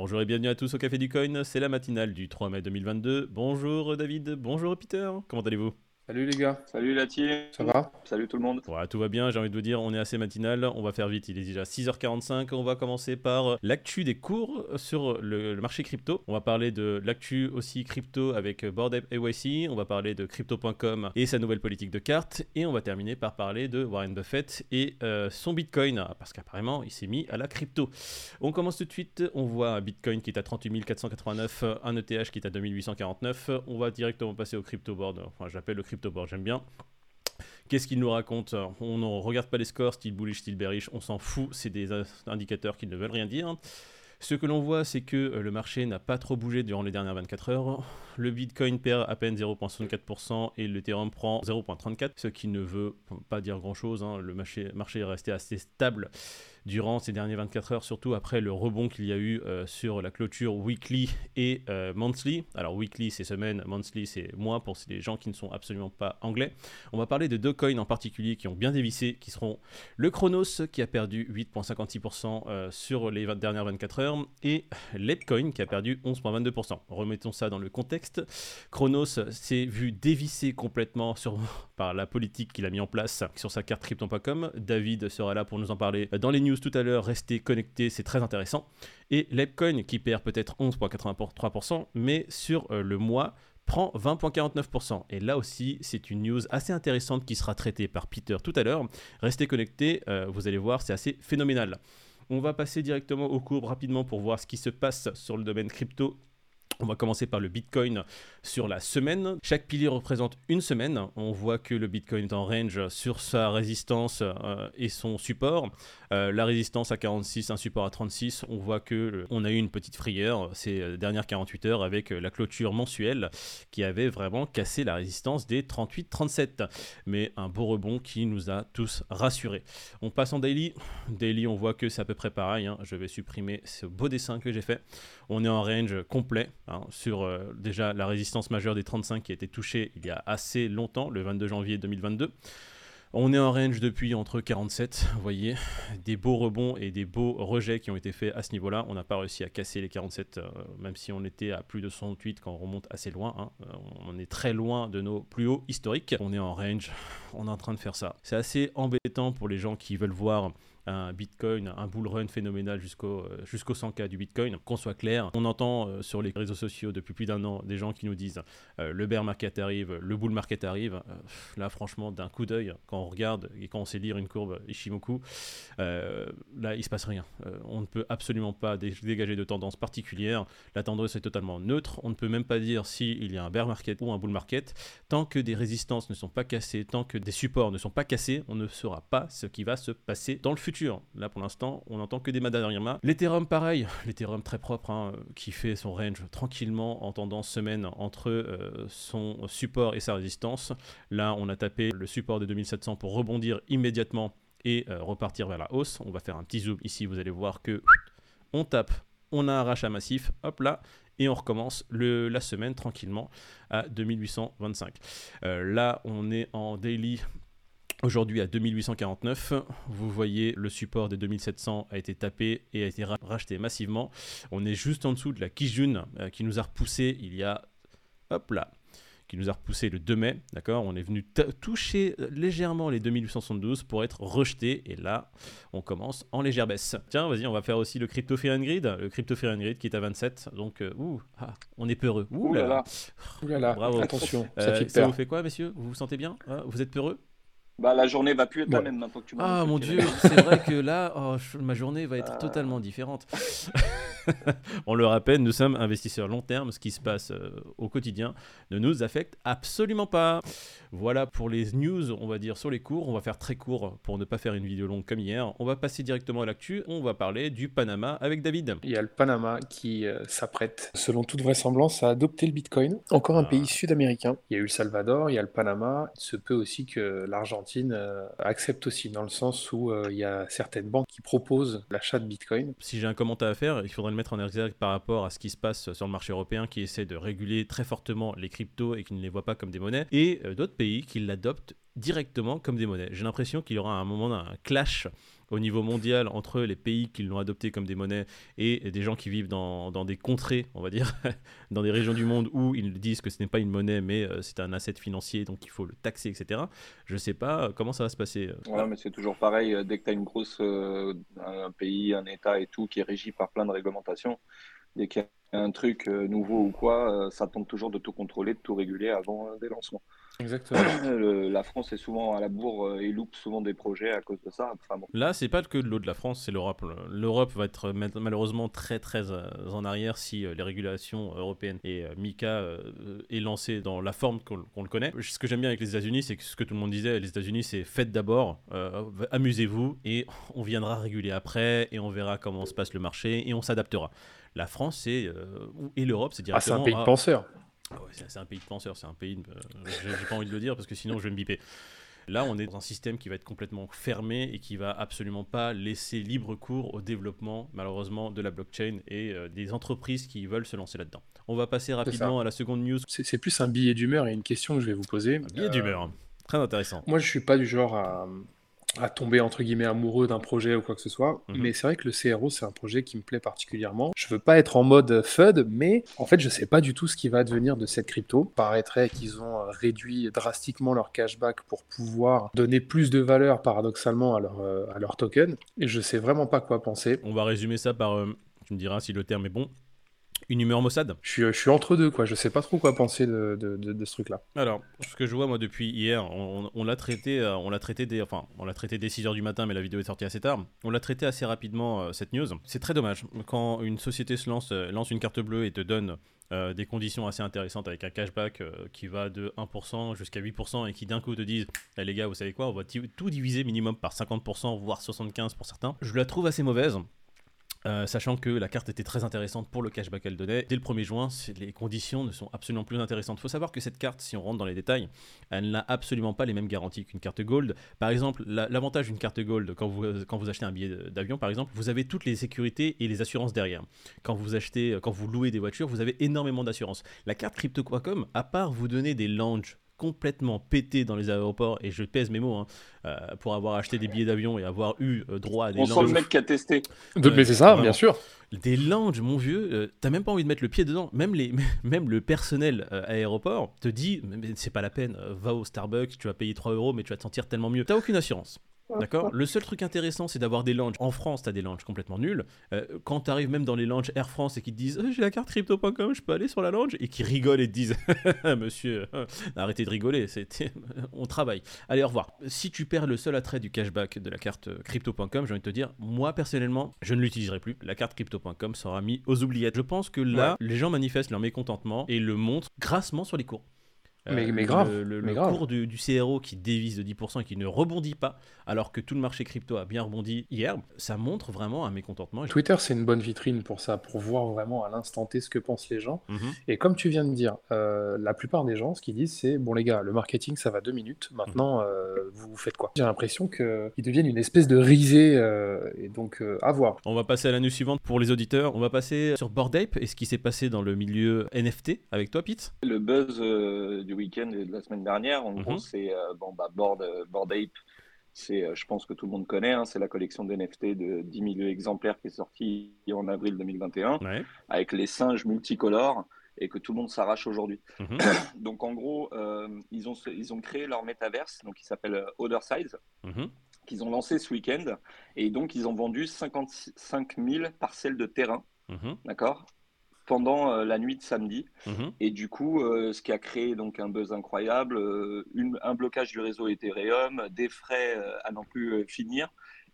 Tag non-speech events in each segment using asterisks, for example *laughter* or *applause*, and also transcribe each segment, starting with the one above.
Bonjour et bienvenue à tous au Café du Coin, c'est la matinale du 3 mai 2022. Bonjour David, bonjour Peter, comment allez-vous? Salut les gars. Salut Latier. Ça va? Salut tout le monde. Voilà, tout va bien, j'ai envie de vous dire, on est assez matinal, on va faire vite, il est déjà 6h45, on va commencer par l'actu des cours sur le, marché crypto. On va parler de l'actu aussi crypto avec Bored Ape AYC, on va parler de crypto.com et sa nouvelle politique de cartes, et on va terminer par parler de Warren Buffett et euh, son Bitcoin, parce qu'apparemment il s'est mis à la crypto. On commence tout de suite, on voit un Bitcoin qui est à 38 489, un ETH qui est à 2849, on va directement passer au crypto board, enfin j'appelle le crypto j'aime bien. Qu'est-ce qu'il nous raconte? On ne regarde pas les scores, style bullish, style bearish, on s'en fout, c'est des indicateurs qui ne veulent rien dire. Ce que l'on voit, c'est que euh, le marché n'a pas trop bougé durant les dernières 24 heures. Le Bitcoin perd à peine 0,64% et l'Ethereum prend 0,34%, ce qui ne veut pas dire grand-chose. Hein. Le marché, marché est resté assez stable durant ces dernières 24 heures, surtout après le rebond qu'il y a eu euh, sur la clôture weekly et euh, monthly. Alors weekly c'est semaine, monthly c'est mois pour les gens qui ne sont absolument pas anglais. On va parler de deux coins en particulier qui ont bien dévissé, qui seront le Chronos qui a perdu 8,56% euh, sur les dernières 24 heures et l'Epcoin qui a perdu 11,22%. Remettons ça dans le contexte. Chronos s'est vu dévisser complètement *laughs* par la politique qu'il a mis en place sur sa carte crypto.com. David sera là pour nous en parler dans les news tout à l'heure, restez connectés, c'est très intéressant. Et l'Epcoin qui perd peut-être 11,83%, mais sur euh, le mois prend 20,49%. Et là aussi, c'est une news assez intéressante qui sera traitée par Peter tout à l'heure. Restez connectés, euh, vous allez voir, c'est assez phénoménal. On va passer directement au cours rapidement pour voir ce qui se passe sur le domaine crypto on va commencer par le Bitcoin sur la semaine. Chaque pilier représente une semaine. On voit que le Bitcoin est en range sur sa résistance euh, et son support. Euh, la résistance à 46, un support à 36. On voit que euh, on a eu une petite frayeur ces dernières 48 heures avec la clôture mensuelle qui avait vraiment cassé la résistance des 38-37. Mais un beau rebond qui nous a tous rassurés. On passe en daily. Daily, on voit que c'est à peu près pareil. Hein. Je vais supprimer ce beau dessin que j'ai fait. On est en range complet hein, sur euh, déjà la résistance majeure des 35 qui a été touchée il y a assez longtemps, le 22 janvier 2022. On est en range depuis entre 47, vous voyez, des beaux rebonds et des beaux rejets qui ont été faits à ce niveau-là. On n'a pas réussi à casser les 47, euh, même si on était à plus de 108 quand on remonte assez loin. Hein. Euh, on est très loin de nos plus hauts historiques. On est en range, on est en train de faire ça. C'est assez embêtant pour les gens qui veulent voir un Bitcoin, un bull run phénoménal jusqu'au euh, jusqu'au 100K du Bitcoin. Qu'on soit clair, on entend euh, sur les réseaux sociaux depuis plus d'un an des gens qui nous disent euh, le bear market arrive, le bull market arrive. là, franchement, d'un coup d'œil, quand on regarde et quand on sait lire une courbe Ishimoku, là, il se passe rien. on ne peut absolument pas dégager de tendance particulière. La tendance est totalement neutre. On ne peut même pas dire s'il y a un bear market ou un bull market. Tant que des résistances ne sont pas cassées, tant que des supports ne sont pas cassés, on ne saura pas ce qui va se passer dans le futur. Là, pour l'instant, on n'entend que des Madariama. L'Ethereum, pareil, *laughs* l'Ethereum très propre, hein, qui fait son range tranquillement en tendance semaine entre euh, son support et sa résistance. Là, on a tapé le support des 2700 pour rebondir immédiatement et euh, repartir vers la hausse. On va faire un petit zoom ici, vous allez voir que *sniffs* on tape, on a un rachat massif, hop là, et on recommence le, la semaine tranquillement à 2825. Euh, là, on est en daily Aujourd'hui à 2849, vous voyez le support des 2700 a été tapé et a été racheté massivement. On est juste en dessous de la Kijun euh, qui nous a repoussé il y a, hop là, qui nous a repoussé le 2 mai, d'accord? On est venu toucher euh, légèrement les 2872 pour être rejeté et là, on commence en légère baisse. Tiens, vas-y, on va faire aussi le Crypto Grid, le Crypto Grid qui est à 27, donc euh, ouh, ah, on est peureux. Ouh là là, ouh là, là. bravo. Attention, ça, ça vous fait quoi, messieurs? Vous vous sentez bien? Hein? Vous êtes peureux? Bah, la journée va plus être la même maintenant que tu m'as Ah mon dieu, c'est vrai que *laughs* là, oh, ma journée va être totalement différente. *laughs* On le rappelle, nous sommes investisseurs long terme. Ce qui se passe euh, au quotidien ne nous affecte absolument pas. Voilà pour les news, on va dire, sur les cours. On va faire très court pour ne pas faire une vidéo longue comme hier. On va passer directement à l'actu. On va parler du Panama avec David. Il y a le Panama qui euh, s'apprête, selon toute vraisemblance, à adopter le Bitcoin. Encore un ah. pays sud-américain. Il y a eu le Salvador, il y a le Panama. Il se peut aussi que l'Argentine euh, accepte aussi, dans le sens où euh, il y a certaines banques qui proposent l'achat de Bitcoin. Si j'ai un commentaire à faire, il faudrait le mettre en exergue par rapport à ce qui se passe sur le marché européen qui essaie de réguler très fortement les cryptos et qui ne les voit pas comme des monnaies, et euh, d'autres pays qui l'adoptent directement comme des monnaies. J'ai l'impression qu'il y aura un moment un clash au niveau mondial entre les pays qui l'ont adopté comme des monnaies et des gens qui vivent dans, dans des contrées, on va dire, *laughs* dans des régions du monde où ils disent que ce n'est pas une monnaie mais euh, c'est un asset financier donc il faut le taxer, etc. Je ne sais pas euh, comment ça va se passer. Ouais, mais c'est toujours pareil, dès que tu as une grosse, un pays, un État et tout qui est régi par plein de réglementations, dès qu'il y a un truc nouveau ou quoi, ça tente toujours de tout contrôler, de tout réguler avant des lancements. Exactement. *clears throat* la France est souvent à la bourre euh, et loupe souvent des projets à cause de ça. Enfin, bon. Là, c'est pas que de l'eau de la France, c'est l'Europe. L'Europe va être malheureusement très très euh, en arrière si euh, les régulations européennes et Mika est lancé dans la forme qu'on le connaît. Ce que j'aime bien avec les États-Unis, c'est que ce que tout le monde disait, les États-Unis, c'est faites d'abord, amusez-vous et on viendra réguler après et on verra comment se passe le marché et on s'adaptera. La France, et l'Europe, c'est directement. Ah, c'est un pays de penseurs. Ah c'est un pays de penseurs, c'est un pays. Euh, j'ai pas envie de le dire parce que sinon je vais me biper. Là, on est dans un système qui va être complètement fermé et qui va absolument pas laisser libre cours au développement, malheureusement, de la blockchain et euh, des entreprises qui veulent se lancer là-dedans. On va passer rapidement à la seconde news. C'est plus un billet d'humeur et une question que je vais vous poser. Un billet d'humeur, très intéressant. Moi, je suis pas du genre à, à tomber entre guillemets amoureux d'un projet ou quoi que ce soit. Mhm. Mais c'est vrai que le CRO, c'est un projet qui me plaît particulièrement. Je veux pas être en mode FUD, mais en fait, je sais pas du tout ce qui va devenir de cette crypto. paraîtrait qu'ils ont euh, réduit drastiquement leur cashback pour pouvoir donner plus de valeur paradoxalement à leur, euh, à leur token. Et je sais vraiment pas quoi penser. On va résumer ça par, euh, tu me diras si le terme est bon, une humeur maussade je suis, je suis entre deux, quoi. Je sais pas trop quoi penser de, de, de, ce truc-là. Alors, ce que je vois, moi, depuis hier, on, l'a traité, euh, on l'a traité dès, enfin, on l'a traité dès 6h du matin, mais la vidéo est sortie assez tard. On l'a traité assez rapidement, euh, cette news. C'est très dommage. Quand une société se lance, euh, lance une carte bleue et te donne des conditions assez intéressantes avec un cashback qui va de 1% jusqu'à 8% et qui d'un coup te disent eh, les gars vous savez quoi? On va tout diviser minimum par 50% voire 75% pour certains je la trouve assez mauvaise euh, sachant que la carte était très intéressante pour le cashback qu'elle donnait. Dès le 1er juin, les conditions ne sont absolument plus intéressantes. Il faut savoir que cette carte, si on rentre dans les détails, elle n'a absolument pas les mêmes garanties qu'une carte Gold. Par exemple, l'avantage d'une carte Gold, quand vous, quand vous achetez un billet d'avion, par exemple, vous avez toutes les sécurités et les assurances derrière. Quand vous achetez, quand vous louez des voitures, vous avez énormément d'assurances. La carte Crypto.com, à part vous donner des lounges complètement pété dans les aéroports, et je pèse mes mots, hein, euh, pour avoir acheté des billets d'avion et avoir eu euh, droit à des On sent le mec qui a testé. mais c'est ça, bien sûr. Des lounges, mon vieux, euh, t'as même pas envie de mettre le pied dedans. Même, les, *laughs* même le personnel aéroport te dit, c'est pas la peine, va au Starbucks, tu vas payer 3 euros, mais tu vas te sentir tellement mieux. T'as aucune assurance. D'accord Le seul truc intéressant, c'est d'avoir des lounges. En France, tu as des lounges complètement nuls. Euh, quand tu arrives même dans les lounges Air France et qu'ils te disent J'ai la carte crypto.com, je peux aller sur la lounge Et qui rigolent et te disent *laughs* Monsieur, euh, arrêtez de rigoler, *laughs* on travaille. Allez, au revoir. Si tu perds le seul attrait du cashback de la carte crypto.com, j'ai envie de te dire Moi, personnellement, je ne l'utiliserai plus. La carte crypto.com sera mise aux oubliettes. Je pense que là, les gens manifestent leur mécontentement et le montrent grassement sur les cours. Euh, mais, grave. Le, mais cours du, du, CRO qui dévise de 10% et qui ne rebondit pas, alors que tout le marché crypto a bien rebondi hier, ça montre vraiment un mécontentement. Twitter, c'est une bonne vitrine pour ça, pour voir vraiment à l'instant T ce que pensent les gens. Mhm. Et comme tu viens de dire, euh, la plupart des gens, ce qu'ils disent, c'est bon les gars, le marketing, ça va deux minutes. Maintenant, mhm. euh, vous faites quoi? J'ai l'impression qu'ils deviennent une espèce de risée, et donc à voir. On va passer à la news suivante pour les auditeurs. On va passer sur Bored Ape et ce qui s'est passé dans le milieu NFT avec toi, Pete. Le buzz du week-end et de la semaine dernière. En gros, mhm. c'est euh, bon, bah, Board, euh, Board Ape. C'est, euh, je pense que tout le monde connaît, hein, c'est la collection d'NFT de 10 millions exemplaires qui est sortie en avril 2021, avec les singes multicolores et que tout le monde s'arrache aujourd'hui. Mhm. *coughs* donc en gros, ils, ont, ils ont créé leur métaverse, donc qui s'appelle Other Size, mhm. qu'ils ont lancé ce week-end, et donc ils ont vendu 55 000 parcelles de terrain, d'accord? Pendant euh, la nuit de samedi. Mhm. Et du coup, euh, ce qui a créé donc un buzz incroyable, euh, un blocage du réseau Ethereum, des frais à n'en plus finir.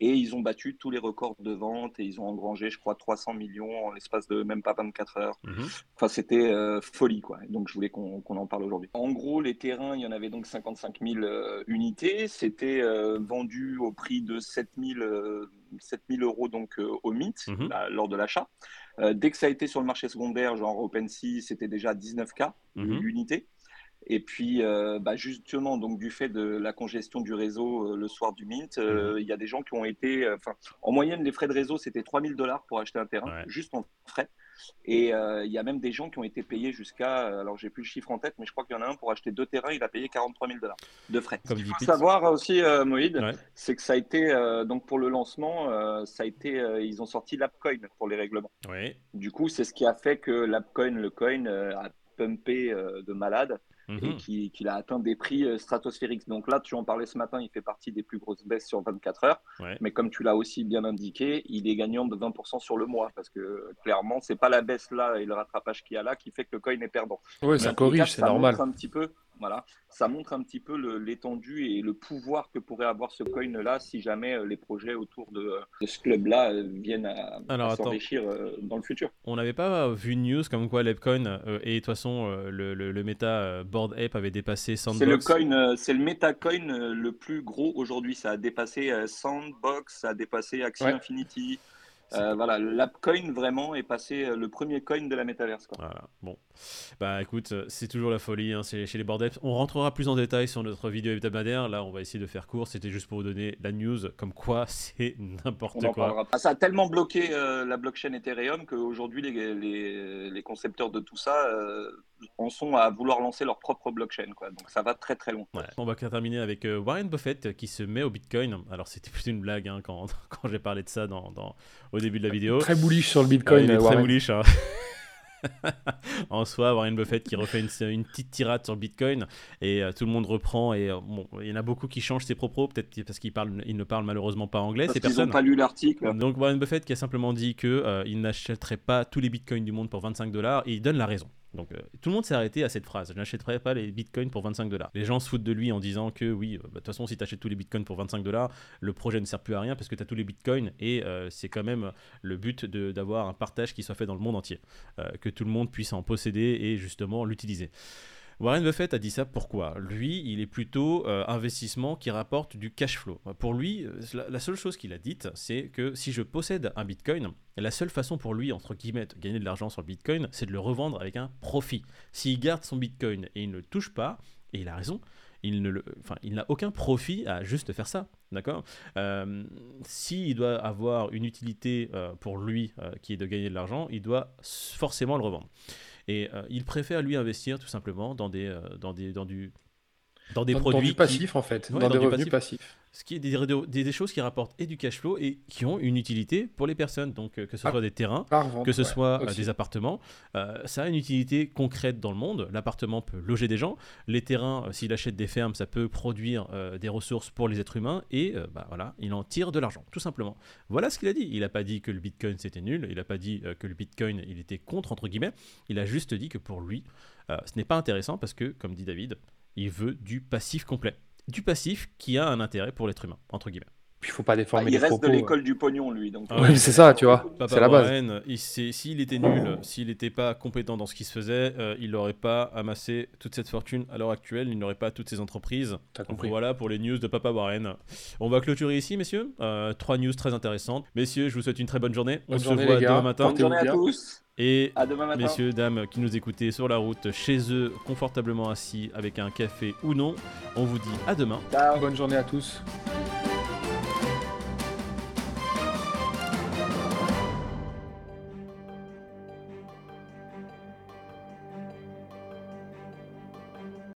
Et ils ont battu tous les records de vente et ils ont engrangé, je crois, 300 millions en l'espace de même pas 24 heures. Mhm. Enfin, c'était folie, quoi. Donc, je voulais qu'on en parle aujourd'hui. En gros, les terrains, il y en avait donc 55 000 unités. C'était vendu au prix de 7 000, 000 euros donc, au mythe mhm. lors de l'achat. Euh, dès que ça a été sur le marché secondaire, genre OpenSea, c'était déjà 19K mhm. l'unité. Et puis, euh, bah, justement, donc du fait de la congestion du réseau euh, le soir du mint, euh, mhm. il y a des gens qui ont été. En moyenne, les frais de réseau, c'était 3000 dollars pour acheter un terrain, juste en frais. Et il y a même des gens qui ont été payés jusqu'à. Alors, j'ai plus le chiffre en tête, mais je crois qu'il y en a un pour acheter deux terrains, il a payé 43 000 dollars de frais. Ce qu'il faut savoir aussi, Moïd, c'est que ça a été. donc, pour le lancement, ça a été. ils ont sorti l'AppCoin pour les règlements. Du coup, c'est ce qui a fait que l'AppCoin, le coin, a pumpé de malade et mhm. qu'il a atteint des prix euh, stratosphériques. Donc là, tu en parlais ce matin, il fait partie des plus grosses baisses sur 24 heures. Mais comme tu l'as aussi bien indiqué, il est gagnant de 20% sur le mois parce que clairement, c'est pas la baisse là et le rattrapage qu'il y a là qui fait que le coin est perdant. Oui, ça corrige, c'est normal. Un petit peu voilà, ça montre un petit peu l'étendue et le pouvoir que pourrait avoir ce coin-là si jamais euh, les projets autour de, ce club-là euh, viennent à, s'enrichir euh, dans le futur. On n'avait pas vu une news comme quoi l'Epcoin et de toute façon le, le, méta Board Ape avait dépassé Sandbox. C'est le coin, c'est le méta coin le plus gros aujourd'hui. Ça a dépassé Sandbox, ça a dépassé Axie Infinity. Euh, voilà, l'AppCoin vraiment est passé le premier coin de la Metaverse. Quoi. Voilà, bon. Bah écoute, euh, c'est toujours la folie hein, chez les board On rentrera plus en détail sur notre vidéo hebdomadaire. Là, on va essayer de faire court. C'était juste pour vous donner la news, comme quoi *laughs* c'est n'importe quoi. Ah, ça a tellement bloqué la blockchain Ethereum qu'aujourd'hui, les, les, les, concepteurs de tout ça en sont à vouloir lancer leur propre blockchain. Quoi. Donc ça va très très loin. On va terminer avec Warren Buffett qui se met au Bitcoin. Alors c'était plus une blague hein, quand, *laughs* quand j'ai parlé de ça dans, dans, au début de la vidéo. Très bullish sur le Bitcoin. très bullish. Hein. *laughs* *laughs* en soi, Warren Buffett qui refait une, petite tirade sur Bitcoin et euh, tout le monde reprend et euh, bon, il y en a beaucoup qui changent ses propos, peut-être parce qu'il parle, il ne parle malheureusement pas anglais. Parce qu'ils n'ont pas lu l'article. Donc Warren Buffett qui a simplement dit que euh, il n'achèterait pas tous les Bitcoins du monde pour 25 dollars et il donne la raison. Donc euh, tout le monde s'est arrêté à cette phrase. Je n'achèterai pas les bitcoins pour 25 dollars. Les gens se foutent de lui en disant que oui, euh, bah, de toute façon, si tu achètes tous les bitcoins pour 25 dollars, le projet ne sert plus à rien parce que tu as tous les bitcoins et euh, c'est quand même le but d'avoir un partage qui soit fait dans le monde entier. que tout le monde puisse en posséder et justement l'utiliser. Warren Buffett a dit ça pourquoi? Lui, il est plutôt euh, investissement qui rapporte du cash flow. Pour lui, euh, la, seule chose qu'il a dite, c'est que si je possède un bitcoin, la seule façon pour lui, entre guillemets, de gagner de l'argent sur le bitcoin, c'est de le revendre avec un profit. S'il garde son bitcoin et il ne le touche pas, et il a raison, il n'a aucun profit à juste faire ça, d'accord? Euh, S'il doit avoir une utilité pour lui qui est de gagner de l'argent, il doit forcément le revendre. Et euh, il préfère lui investir tout simplement dans des, euh, dans des, dans du, dans des produits. Dans du passif en fait, dans, des revenus passifs. Ce qui est des, des, choses qui rapportent et du cash flow et qui ont une utilité pour les personnes. Donc euh, que ce ah, soit des terrains, que ce soit des appartements, ça a une utilité concrète dans le monde. L'appartement peut loger des gens, les terrains, s'il achète des fermes, ça peut produire des ressources pour les êtres humains et bah, voilà, il en tire de l'argent, tout simplement. Voilà ce qu'il a dit. Il n'a pas dit que le Bitcoin c'était nul, il n'a pas dit que le Bitcoin il était contre entre guillemets. Il a juste dit que pour lui, ce n'est pas intéressant parce que, comme dit David, il veut du passif complet. Du passif qui a un intérêt pour l'être humain, entre guillemets. Puis il faut pas déformer bah, il reste de l'école du pognon, lui. Donc, oui, c'est ça, tu vois. C'est la base. S'il était nul, s'il n'était pas compétent dans ce qui se faisait, euh, il n'aurait pas amassé toute cette fortune à l'heure actuelle. Il n'aurait pas toutes ces entreprises. Donc voilà pour les news de Papa Warren. On va clôturer ici, messieurs. Euh, trois news très intéressantes. Messieurs, je vous souhaite une très bonne journée. On se voit demain matin. Bonne journée à tous. Et messieurs, dames qui nous écoutez sur la route, chez eux, confortablement assis, avec un café ou non, on vous dit à demain. Bonne journée à tous.